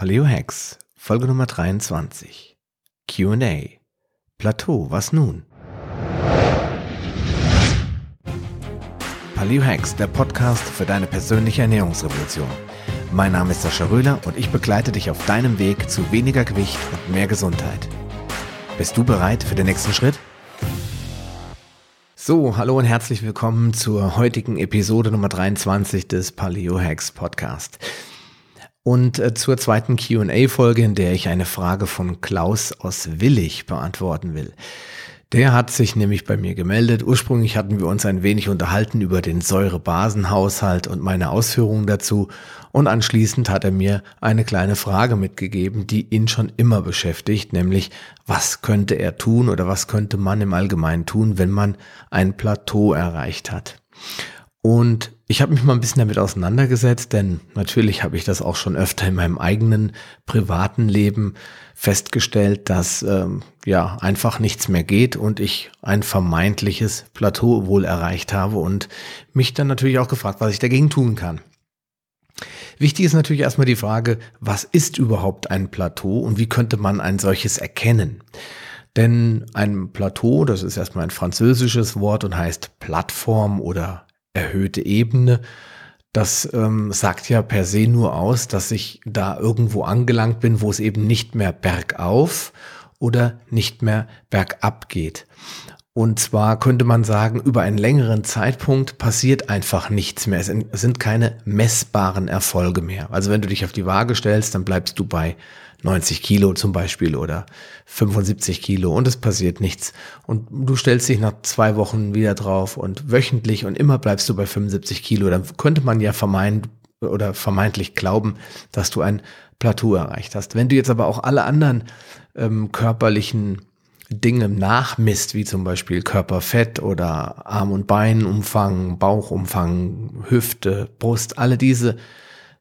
Paleo Hacks, Folge Nummer 23. QA. Plateau, was nun? Paleo Hacks, der Podcast für deine persönliche Ernährungsrevolution. Mein Name ist Sascha Röhler und ich begleite dich auf deinem Weg zu weniger Gewicht und mehr Gesundheit. Bist du bereit für den nächsten Schritt? So, hallo und herzlich willkommen zur heutigen Episode Nummer 23 des Paleo Hacks Podcast und äh, zur zweiten QA-Folge, in der ich eine Frage von Klaus aus Willig beantworten will. Der hat sich nämlich bei mir gemeldet. Ursprünglich hatten wir uns ein wenig unterhalten über den Säurebasenhaushalt und meine Ausführungen dazu. Und anschließend hat er mir eine kleine Frage mitgegeben, die ihn schon immer beschäftigt, nämlich was könnte er tun oder was könnte man im Allgemeinen tun, wenn man ein Plateau erreicht hat. Und ich habe mich mal ein bisschen damit auseinandergesetzt, denn natürlich habe ich das auch schon öfter in meinem eigenen privaten Leben festgestellt, dass ähm, ja einfach nichts mehr geht und ich ein vermeintliches Plateau wohl erreicht habe und mich dann natürlich auch gefragt, was ich dagegen tun kann. Wichtig ist natürlich erstmal die Frage, was ist überhaupt ein Plateau und wie könnte man ein solches erkennen? Denn ein Plateau, das ist erstmal ein französisches Wort und heißt Plattform oder erhöhte Ebene. Das ähm, sagt ja per se nur aus, dass ich da irgendwo angelangt bin, wo es eben nicht mehr bergauf oder nicht mehr bergab geht. Und zwar könnte man sagen, über einen längeren Zeitpunkt passiert einfach nichts mehr. Es sind keine messbaren Erfolge mehr. Also wenn du dich auf die Waage stellst, dann bleibst du bei 90 Kilo zum Beispiel oder 75 Kilo und es passiert nichts. Und du stellst dich nach zwei Wochen wieder drauf und wöchentlich und immer bleibst du bei 75 Kilo. Dann könnte man ja vermeint oder vermeintlich glauben, dass du ein Plateau erreicht hast. Wenn du jetzt aber auch alle anderen ähm, körperlichen Dinge nachmisst, wie zum Beispiel Körperfett oder Arm- und Beinumfang, Bauchumfang, Hüfte, Brust, alle diese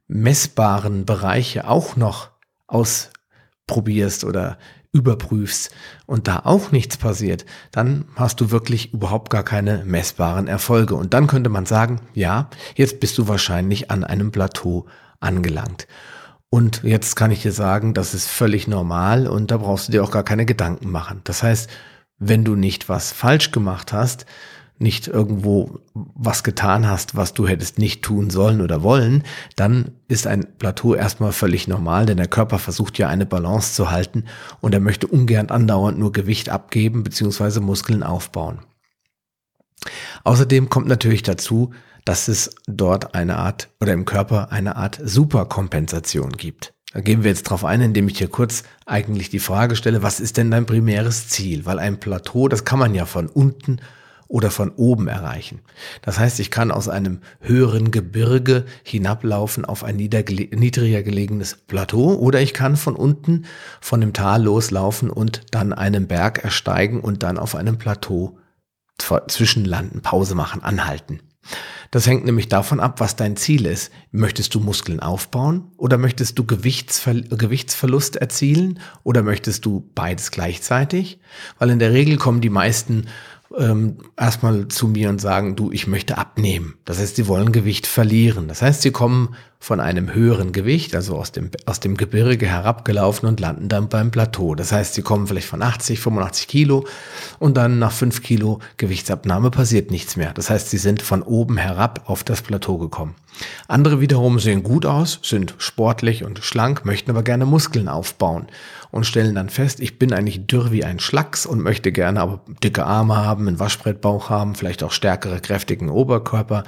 messbaren Bereiche auch noch ausprobierst oder überprüfst und da auch nichts passiert, dann hast du wirklich überhaupt gar keine messbaren Erfolge. Und dann könnte man sagen, ja, jetzt bist du wahrscheinlich an einem Plateau angelangt. Und jetzt kann ich dir sagen, das ist völlig normal und da brauchst du dir auch gar keine Gedanken machen. Das heißt, wenn du nicht was falsch gemacht hast, nicht irgendwo was getan hast, was du hättest nicht tun sollen oder wollen, dann ist ein Plateau erstmal völlig normal, denn der Körper versucht ja eine Balance zu halten und er möchte ungern andauernd nur Gewicht abgeben bzw. Muskeln aufbauen. Außerdem kommt natürlich dazu, dass es dort eine Art oder im Körper eine Art Superkompensation gibt. Da gehen wir jetzt drauf ein, indem ich hier kurz eigentlich die Frage stelle, was ist denn dein primäres Ziel? Weil ein Plateau, das kann man ja von unten oder von oben erreichen. Das heißt, ich kann aus einem höheren Gebirge hinablaufen auf ein niedriger gelegenes Plateau oder ich kann von unten von dem Tal loslaufen und dann einen Berg ersteigen und dann auf einem Plateau zwischenlanden, Pause machen, anhalten. Das hängt nämlich davon ab, was dein Ziel ist. Möchtest du Muskeln aufbauen oder möchtest du Gewichtsver Gewichtsverlust erzielen oder möchtest du beides gleichzeitig? Weil in der Regel kommen die meisten ähm, erstmal zu mir und sagen, du, ich möchte abnehmen. Das heißt, sie wollen Gewicht verlieren. Das heißt, sie kommen von einem höheren Gewicht, also aus dem, aus dem Gebirge herabgelaufen und landen dann beim Plateau. Das heißt, sie kommen vielleicht von 80, 85 Kilo und dann nach 5 Kilo Gewichtsabnahme passiert nichts mehr. Das heißt, sie sind von oben herab auf das Plateau gekommen. Andere wiederum sehen gut aus, sind sportlich und schlank, möchten aber gerne Muskeln aufbauen und stellen dann fest, ich bin eigentlich dürr wie ein Schlacks und möchte gerne aber dicke Arme haben, einen Waschbrettbauch haben, vielleicht auch stärkere, kräftigen Oberkörper.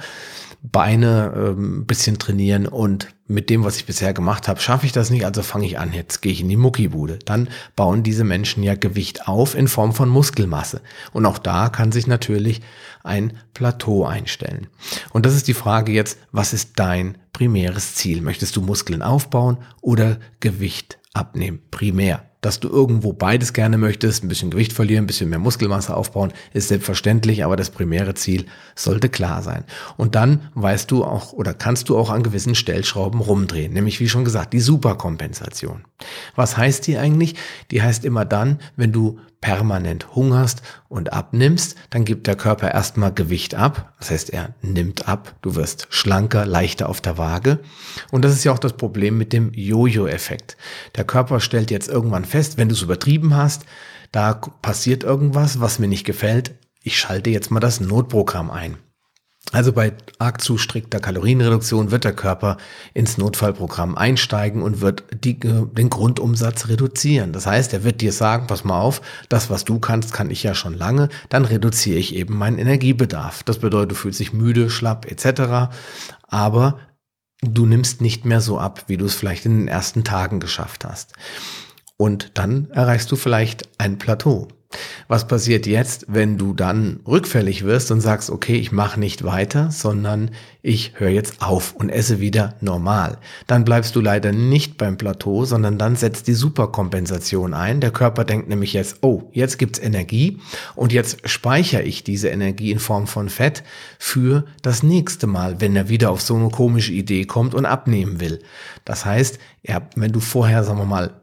Beine ähm, bisschen trainieren und mit dem, was ich bisher gemacht habe, schaffe ich das nicht, also fange ich an, jetzt gehe ich in die Muckibude. Dann bauen diese Menschen ja Gewicht auf in Form von Muskelmasse. Und auch da kann sich natürlich ein Plateau einstellen. Und das ist die Frage jetzt, was ist dein primäres Ziel? Möchtest du Muskeln aufbauen oder Gewicht abnehmen? Primär. Dass du irgendwo beides gerne möchtest, ein bisschen Gewicht verlieren, ein bisschen mehr Muskelmasse aufbauen, ist selbstverständlich, aber das primäre Ziel sollte klar sein. Und dann weißt du auch oder kannst du auch an gewissen Stellschrauben rumdrehen, nämlich wie schon gesagt, die Superkompensation. Was heißt die eigentlich? Die heißt immer dann, wenn du permanent hungerst und abnimmst, dann gibt der Körper erstmal Gewicht ab. Das heißt, er nimmt ab. Du wirst schlanker, leichter auf der Waage. Und das ist ja auch das Problem mit dem Jojo-Effekt. Der Körper stellt jetzt irgendwann fest, wenn du es übertrieben hast, da passiert irgendwas, was mir nicht gefällt. Ich schalte jetzt mal das Notprogramm ein. Also bei arg zu strikter Kalorienreduktion wird der Körper ins Notfallprogramm einsteigen und wird die, den Grundumsatz reduzieren. Das heißt, er wird dir sagen, pass mal auf, das, was du kannst, kann ich ja schon lange, dann reduziere ich eben meinen Energiebedarf. Das bedeutet, du fühlst dich müde, schlapp etc. Aber du nimmst nicht mehr so ab, wie du es vielleicht in den ersten Tagen geschafft hast. Und dann erreichst du vielleicht ein Plateau. Was passiert jetzt, wenn du dann rückfällig wirst und sagst, okay, ich mache nicht weiter, sondern ich höre jetzt auf und esse wieder normal? Dann bleibst du leider nicht beim Plateau, sondern dann setzt die Superkompensation ein. Der Körper denkt nämlich jetzt, oh, jetzt gibt's Energie und jetzt speichere ich diese Energie in Form von Fett für das nächste Mal, wenn er wieder auf so eine komische Idee kommt und abnehmen will. Das heißt, ja, wenn du vorher, sagen wir mal,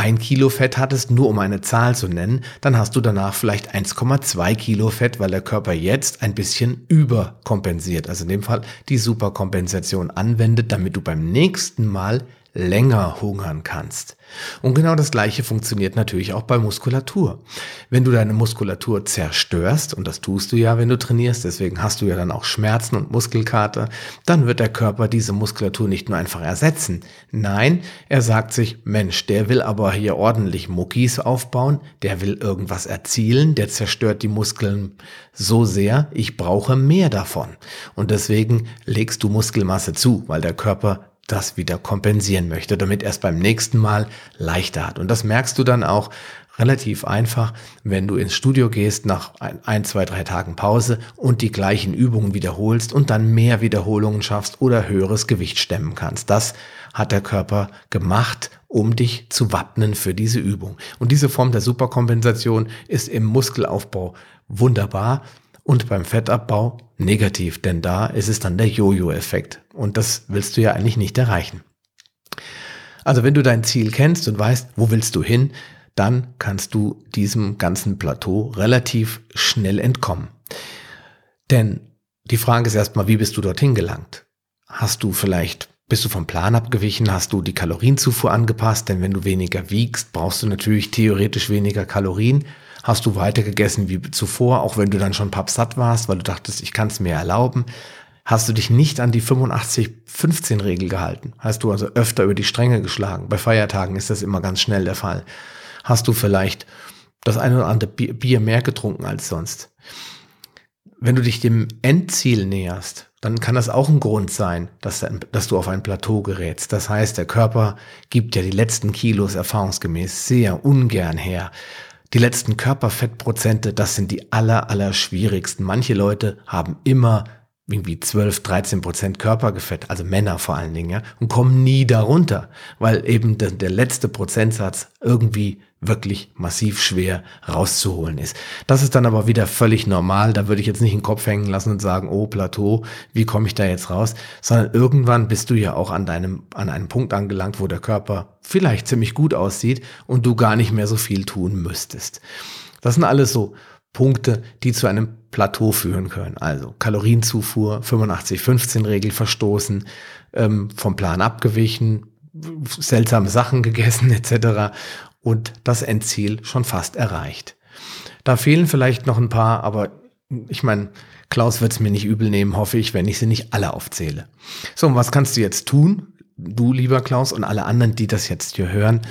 ein Kilo Fett hattest, nur um eine Zahl zu nennen, dann hast du danach vielleicht 1,2 Kilo Fett, weil der Körper jetzt ein bisschen überkompensiert, also in dem Fall die Superkompensation anwendet, damit du beim nächsten Mal länger hungern kannst. Und genau das Gleiche funktioniert natürlich auch bei Muskulatur. Wenn du deine Muskulatur zerstörst, und das tust du ja, wenn du trainierst, deswegen hast du ja dann auch Schmerzen und Muskelkater, dann wird der Körper diese Muskulatur nicht nur einfach ersetzen. Nein, er sagt sich, Mensch, der will aber hier ordentlich Muckis aufbauen, der will irgendwas erzielen, der zerstört die Muskeln so sehr, ich brauche mehr davon. Und deswegen legst du Muskelmasse zu, weil der Körper das wieder kompensieren möchte, damit er es beim nächsten Mal leichter hat. Und das merkst du dann auch relativ einfach, wenn du ins Studio gehst nach ein, ein, zwei, drei Tagen Pause und die gleichen Übungen wiederholst und dann mehr Wiederholungen schaffst oder höheres Gewicht stemmen kannst. Das hat der Körper gemacht, um dich zu wappnen für diese Übung. Und diese Form der Superkompensation ist im Muskelaufbau wunderbar und beim Fettabbau negativ, denn da ist es dann der Jojo-Effekt. Und das willst du ja eigentlich nicht erreichen. Also wenn du dein Ziel kennst und weißt, wo willst du hin, dann kannst du diesem ganzen Plateau relativ schnell entkommen. Denn die Frage ist erstmal, wie bist du dorthin gelangt? Hast du vielleicht, bist du vom Plan abgewichen? Hast du die Kalorienzufuhr angepasst? Denn wenn du weniger wiegst, brauchst du natürlich theoretisch weniger Kalorien hast du weiter gegessen wie zuvor, auch wenn du dann schon pappsatt warst, weil du dachtest, ich kann es mir erlauben. Hast du dich nicht an die 85-15-Regel gehalten? Hast du also öfter über die Stränge geschlagen? Bei Feiertagen ist das immer ganz schnell der Fall. Hast du vielleicht das eine oder andere Bier mehr getrunken als sonst? Wenn du dich dem Endziel näherst, dann kann das auch ein Grund sein, dass, dass, du auf ein Plateau gerätst. Das heißt, der Körper gibt ja die letzten Kilos erfahrungsgemäß sehr ungern her. Die letzten Körperfettprozente, das sind die aller, aller schwierigsten. Manche Leute haben immer irgendwie 12, 13 Prozent Körpergefett, also Männer vor allen Dingen, ja, und kommen nie darunter, weil eben der, der letzte Prozentsatz irgendwie wirklich massiv schwer rauszuholen ist. Das ist dann aber wieder völlig normal. Da würde ich jetzt nicht den Kopf hängen lassen und sagen, oh Plateau, wie komme ich da jetzt raus? Sondern irgendwann bist du ja auch an deinem, an einem Punkt angelangt, wo der Körper vielleicht ziemlich gut aussieht und du gar nicht mehr so viel tun müsstest. Das sind alles so Punkte, die zu einem Plateau führen können. Also Kalorienzufuhr, 85-15-Regel verstoßen, ähm, vom Plan abgewichen, seltsame Sachen gegessen etc und das Endziel schon fast erreicht. Da fehlen vielleicht noch ein paar, aber ich meine, Klaus wird es mir nicht übel nehmen, hoffe ich, wenn ich sie nicht alle aufzähle. So, und was kannst du jetzt tun? Du, lieber Klaus, und alle anderen, die das jetzt hier hören,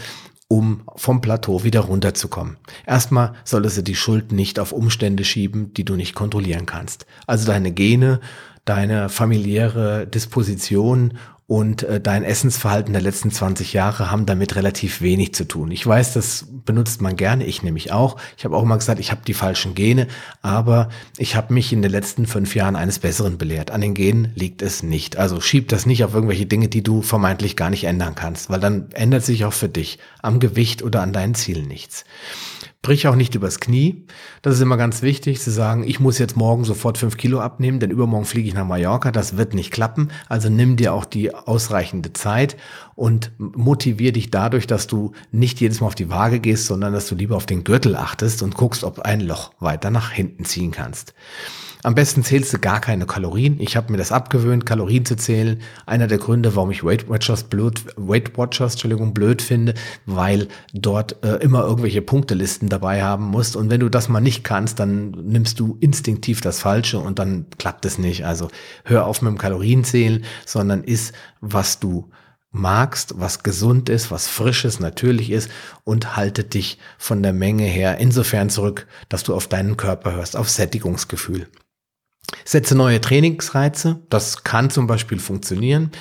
um vom Plateau wieder runterzukommen. Erstmal solltest du die Schuld nicht auf Umstände schieben, die du nicht kontrollieren kannst. Also deine Gene, deine familiäre Disposition und äh, dein Essensverhalten der letzten 20 Jahre haben damit relativ wenig zu tun. Ich weiß, das benutzt man gerne, ich nämlich auch. Ich habe auch mal gesagt, ich habe die falschen Gene, aber ich habe mich in den letzten fünf Jahren eines Besseren belehrt. An den Genen liegt es nicht. Also schieb das nicht auf irgendwelche Dinge, die du vermeintlich gar nicht ändern kannst, weil dann ändert sich auch für dich am Gewicht oder an deinen Zielen nichts. Brich auch nicht übers Knie. Das ist immer ganz wichtig zu sagen, ich muss jetzt morgen sofort fünf Kilo abnehmen, denn übermorgen fliege ich nach Mallorca. Das wird nicht klappen. Also nimm dir auch die ausreichende Zeit und motivier dich dadurch, dass du nicht jedes Mal auf die Waage gehst, sondern dass du lieber auf den Gürtel achtest und guckst, ob ein Loch weiter nach hinten ziehen kannst. Am besten zählst du gar keine Kalorien. Ich habe mir das abgewöhnt, Kalorien zu zählen. Einer der Gründe, warum ich Weight Watchers blöd, Weight Watchers, Entschuldigung, blöd finde, weil dort äh, immer irgendwelche Punktelisten dabei haben musst. Und wenn du das mal nicht kannst, dann nimmst du instinktiv das Falsche und dann klappt es nicht. Also hör auf mit dem Kalorienzählen, sondern iss, was du magst, was gesund ist, was frisches, natürlich ist und halte dich von der Menge her insofern zurück, dass du auf deinen Körper hörst, auf Sättigungsgefühl. Setze neue Trainingsreize. Das kann zum Beispiel funktionieren,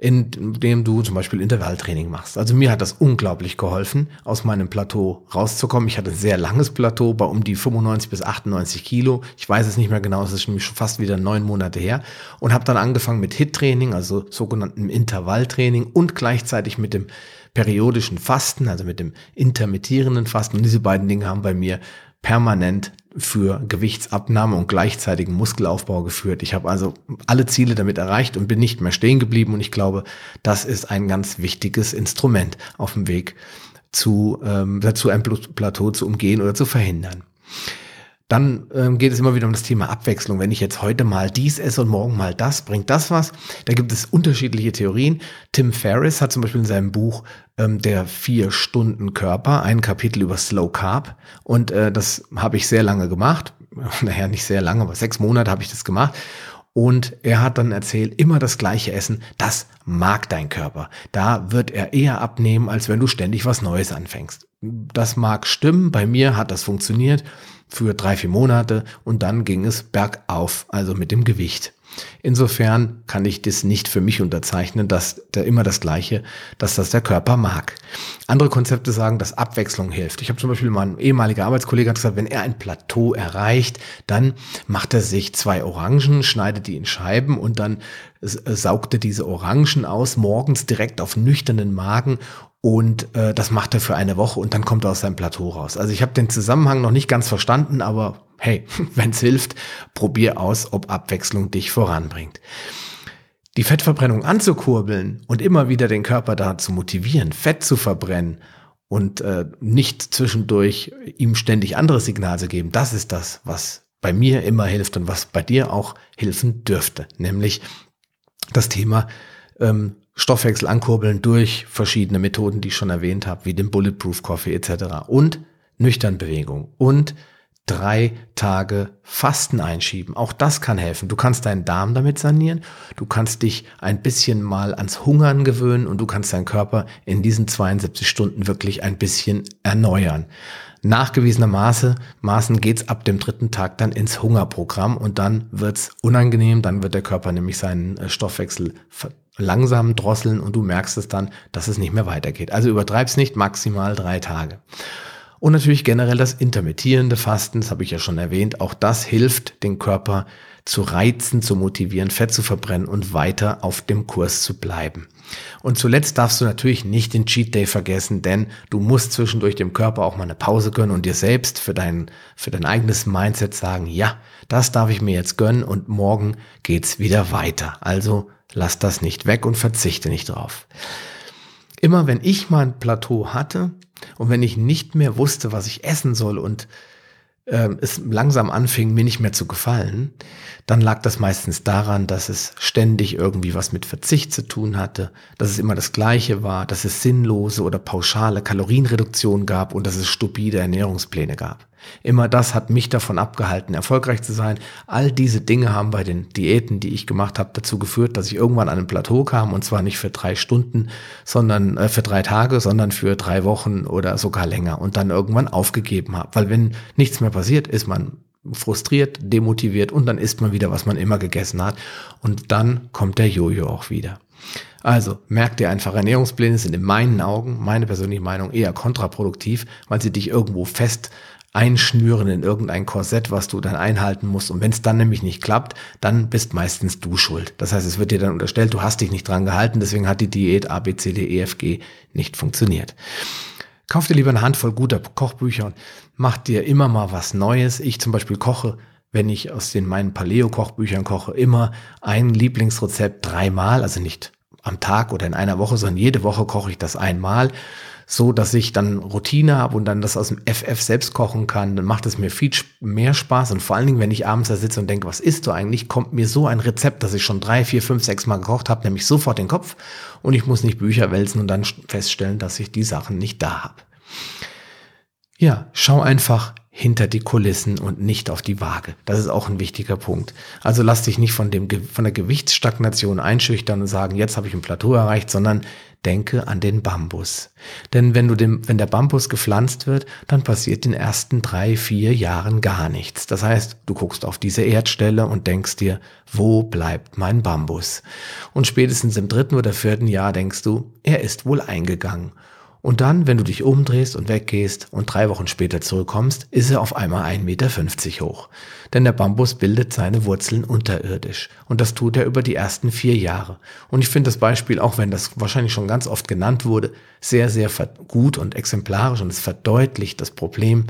indem du zum Beispiel Intervalltraining machst. Also mir hat das unglaublich geholfen, aus meinem Plateau rauszukommen. Ich hatte ein sehr langes Plateau bei um die 95 bis 98 Kilo. Ich weiß es nicht mehr genau, es ist nämlich schon fast wieder neun Monate her. Und habe dann angefangen mit HIT-Training, also sogenannten Intervalltraining und gleichzeitig mit dem periodischen Fasten, also mit dem intermittierenden Fasten. Und diese beiden Dinge haben bei mir permanent für Gewichtsabnahme und gleichzeitigen Muskelaufbau geführt. Ich habe also alle Ziele damit erreicht und bin nicht mehr stehen geblieben und ich glaube, das ist ein ganz wichtiges Instrument auf dem Weg zu, ähm, dazu ein Plateau zu umgehen oder zu verhindern. Dann ähm, geht es immer wieder um das Thema Abwechslung. Wenn ich jetzt heute mal dies esse und morgen mal das, bringt das was? Da gibt es unterschiedliche Theorien. Tim Ferriss hat zum Beispiel in seinem Buch ähm, Der Vier-Stunden-Körper ein Kapitel über Slow Carb. Und äh, das habe ich sehr lange gemacht. Naja, nicht sehr lange, aber sechs Monate habe ich das gemacht. Und er hat dann erzählt, immer das gleiche Essen, das mag dein Körper. Da wird er eher abnehmen, als wenn du ständig was Neues anfängst. Das mag stimmen, bei mir hat das funktioniert für drei, vier Monate und dann ging es bergauf, also mit dem Gewicht. Insofern kann ich das nicht für mich unterzeichnen, dass der immer das Gleiche, dass das der Körper mag. Andere Konzepte sagen, dass Abwechslung hilft. Ich habe zum Beispiel mein ehemaliger Arbeitskollege gesagt, wenn er ein Plateau erreicht, dann macht er sich zwei Orangen, schneidet die in Scheiben und dann saugt er diese Orangen aus, morgens direkt auf nüchternen Magen und äh, das macht er für eine Woche und dann kommt er aus seinem Plateau raus. Also ich habe den Zusammenhang noch nicht ganz verstanden, aber hey, wenn es hilft, probier aus, ob Abwechslung dich voranbringt. Die Fettverbrennung anzukurbeln und immer wieder den Körper dazu motivieren, Fett zu verbrennen und äh, nicht zwischendurch ihm ständig andere Signale zu geben, das ist das, was bei mir immer hilft und was bei dir auch helfen dürfte, nämlich das Thema ähm, Stoffwechsel ankurbeln durch verschiedene Methoden, die ich schon erwähnt habe, wie den Bulletproof Coffee etc. und nüchtern Bewegung und drei Tage Fasten einschieben. Auch das kann helfen. Du kannst deinen Darm damit sanieren, du kannst dich ein bisschen mal ans Hungern gewöhnen und du kannst deinen Körper in diesen 72 Stunden wirklich ein bisschen erneuern. Nachgewiesenermaßen Maßen geht's ab dem dritten Tag dann ins Hungerprogramm und dann wird's unangenehm, dann wird der Körper nämlich seinen äh, Stoffwechsel langsam drosseln und du merkst es dann, dass es nicht mehr weitergeht. Also übertreib's nicht, maximal drei Tage. Und natürlich generell das intermittierende Fasten, das habe ich ja schon erwähnt, auch das hilft, den Körper zu reizen, zu motivieren, Fett zu verbrennen und weiter auf dem Kurs zu bleiben. Und zuletzt darfst du natürlich nicht den Cheat Day vergessen, denn du musst zwischendurch dem Körper auch mal eine Pause gönnen und dir selbst für dein, für dein eigenes Mindset sagen, ja, das darf ich mir jetzt gönnen und morgen geht's wieder weiter. Also lass das nicht weg und verzichte nicht drauf. Immer wenn ich mein Plateau hatte und wenn ich nicht mehr wusste, was ich essen soll und äh, es langsam anfing, mir nicht mehr zu gefallen, dann lag das meistens daran, dass es ständig irgendwie was mit Verzicht zu tun hatte, dass es immer das Gleiche war, dass es sinnlose oder pauschale Kalorienreduktion gab und dass es stupide Ernährungspläne gab. Immer das hat mich davon abgehalten, erfolgreich zu sein. All diese Dinge haben bei den Diäten, die ich gemacht habe, dazu geführt, dass ich irgendwann an ein Plateau kam und zwar nicht für drei Stunden, sondern äh, für drei Tage, sondern für drei Wochen oder sogar länger und dann irgendwann aufgegeben habe. Weil wenn nichts mehr passiert, ist man frustriert, demotiviert und dann isst man wieder, was man immer gegessen hat und dann kommt der Jojo auch wieder. Also merk dir einfach, Ernährungspläne sind in meinen Augen, meine persönliche Meinung, eher kontraproduktiv, weil sie dich irgendwo fest einschnüren in irgendein Korsett, was du dann einhalten musst. Und wenn es dann nämlich nicht klappt, dann bist meistens du schuld. Das heißt, es wird dir dann unterstellt, du hast dich nicht dran gehalten, deswegen hat die Diät A, B, C, D, E, F, G nicht funktioniert. Kauf dir lieber eine Handvoll guter Kochbücher und mach dir immer mal was Neues. Ich zum Beispiel koche, wenn ich aus den meinen Paleo-Kochbüchern koche, immer ein Lieblingsrezept dreimal, also nicht am Tag oder in einer Woche, sondern jede Woche koche ich das einmal so, dass ich dann Routine habe und dann das aus dem FF selbst kochen kann, dann macht es mir viel mehr Spaß und vor allen Dingen, wenn ich abends da sitze und denke, was isst du eigentlich, kommt mir so ein Rezept, das ich schon drei, vier, fünf, sechs Mal gekocht habe, nämlich sofort den Kopf und ich muss nicht Bücher wälzen und dann feststellen, dass ich die Sachen nicht da habe. Ja, schau einfach hinter die Kulissen und nicht auf die Waage. Das ist auch ein wichtiger Punkt. Also lass dich nicht von, dem, von der Gewichtsstagnation einschüchtern und sagen, jetzt habe ich ein Plateau erreicht, sondern denke an den Bambus. Denn wenn, du dem, wenn der Bambus gepflanzt wird, dann passiert in den ersten drei, vier Jahren gar nichts. Das heißt, du guckst auf diese Erdstelle und denkst dir, wo bleibt mein Bambus? Und spätestens im dritten oder vierten Jahr denkst du, er ist wohl eingegangen. Und dann, wenn du dich umdrehst und weggehst und drei Wochen später zurückkommst, ist er auf einmal 1,50 Meter hoch. Denn der Bambus bildet seine Wurzeln unterirdisch. Und das tut er über die ersten vier Jahre. Und ich finde das Beispiel, auch wenn das wahrscheinlich schon ganz oft genannt wurde, sehr, sehr gut und exemplarisch und es verdeutlicht das Problem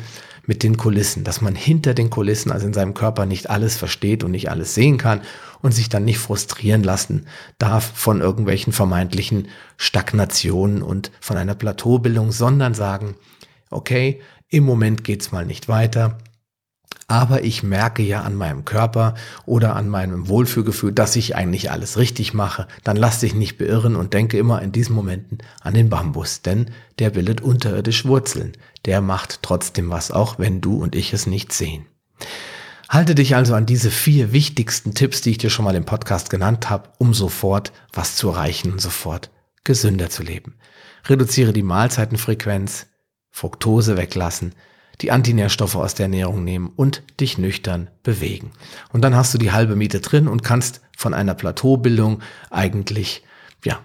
mit den Kulissen, dass man hinter den Kulissen, also in seinem Körper, nicht alles versteht und nicht alles sehen kann und sich dann nicht frustrieren lassen darf von irgendwelchen vermeintlichen Stagnationen und von einer Plateaubildung, sondern sagen, okay, im Moment geht's mal nicht weiter, aber ich merke ja an meinem Körper oder an meinem Wohlfühlgefühl, dass ich eigentlich alles richtig mache, dann lass dich nicht beirren und denke immer in diesen Momenten an den Bambus, denn der bildet unterirdisch Wurzeln. Der macht trotzdem was, auch wenn du und ich es nicht sehen. Halte dich also an diese vier wichtigsten Tipps, die ich dir schon mal im Podcast genannt habe, um sofort was zu erreichen und sofort gesünder zu leben. Reduziere die Mahlzeitenfrequenz, Fructose weglassen, die Antinährstoffe aus der Ernährung nehmen und dich nüchtern bewegen. Und dann hast du die halbe Miete drin und kannst von einer Plateaubildung eigentlich, ja,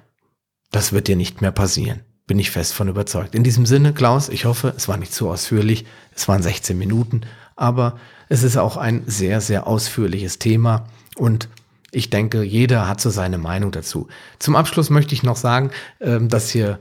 das wird dir nicht mehr passieren. Bin ich fest von überzeugt. In diesem Sinne, Klaus, ich hoffe, es war nicht zu ausführlich. Es waren 16 Minuten, aber es ist auch ein sehr, sehr ausführliches Thema und ich denke, jeder hat so seine Meinung dazu. Zum Abschluss möchte ich noch sagen, ähm, dass hier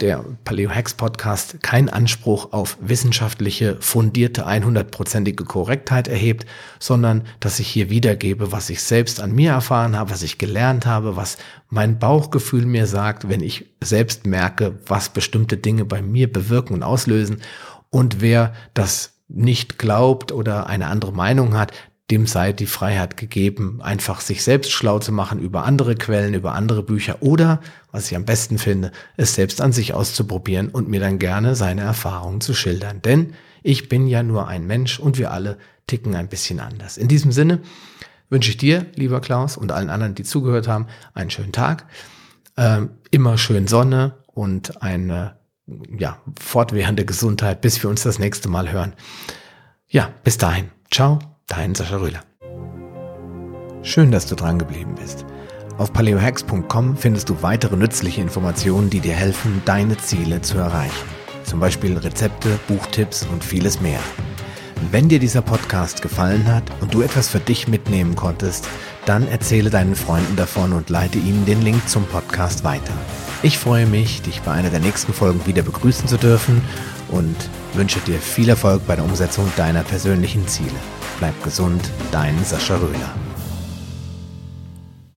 der Paleo Hacks Podcast keinen Anspruch auf wissenschaftliche, fundierte, 100%ige Korrektheit erhebt, sondern dass ich hier wiedergebe, was ich selbst an mir erfahren habe, was ich gelernt habe, was mein Bauchgefühl mir sagt, wenn ich selbst merke, was bestimmte Dinge bei mir bewirken und auslösen. Und wer das nicht glaubt oder eine andere Meinung hat, dem sei die Freiheit gegeben, einfach sich selbst schlau zu machen über andere Quellen, über andere Bücher oder, was ich am besten finde, es selbst an sich auszuprobieren und mir dann gerne seine Erfahrungen zu schildern. Denn ich bin ja nur ein Mensch und wir alle ticken ein bisschen anders. In diesem Sinne wünsche ich dir, lieber Klaus, und allen anderen, die zugehört haben, einen schönen Tag, ähm, immer schön Sonne und eine ja, fortwährende Gesundheit, bis wir uns das nächste Mal hören. Ja, bis dahin. Ciao Dein Sascha Röhler. Schön, dass du dran geblieben bist. Auf paleohacks.com findest du weitere nützliche Informationen, die dir helfen, deine Ziele zu erreichen. Zum Beispiel Rezepte, Buchtipps und vieles mehr. Wenn dir dieser Podcast gefallen hat und du etwas für dich mitnehmen konntest, dann erzähle deinen Freunden davon und leite ihnen den Link zum Podcast weiter. Ich freue mich, dich bei einer der nächsten Folgen wieder begrüßen zu dürfen und wünsche dir viel Erfolg bei der Umsetzung deiner persönlichen Ziele. Bleib gesund, dein Sascha Röhler.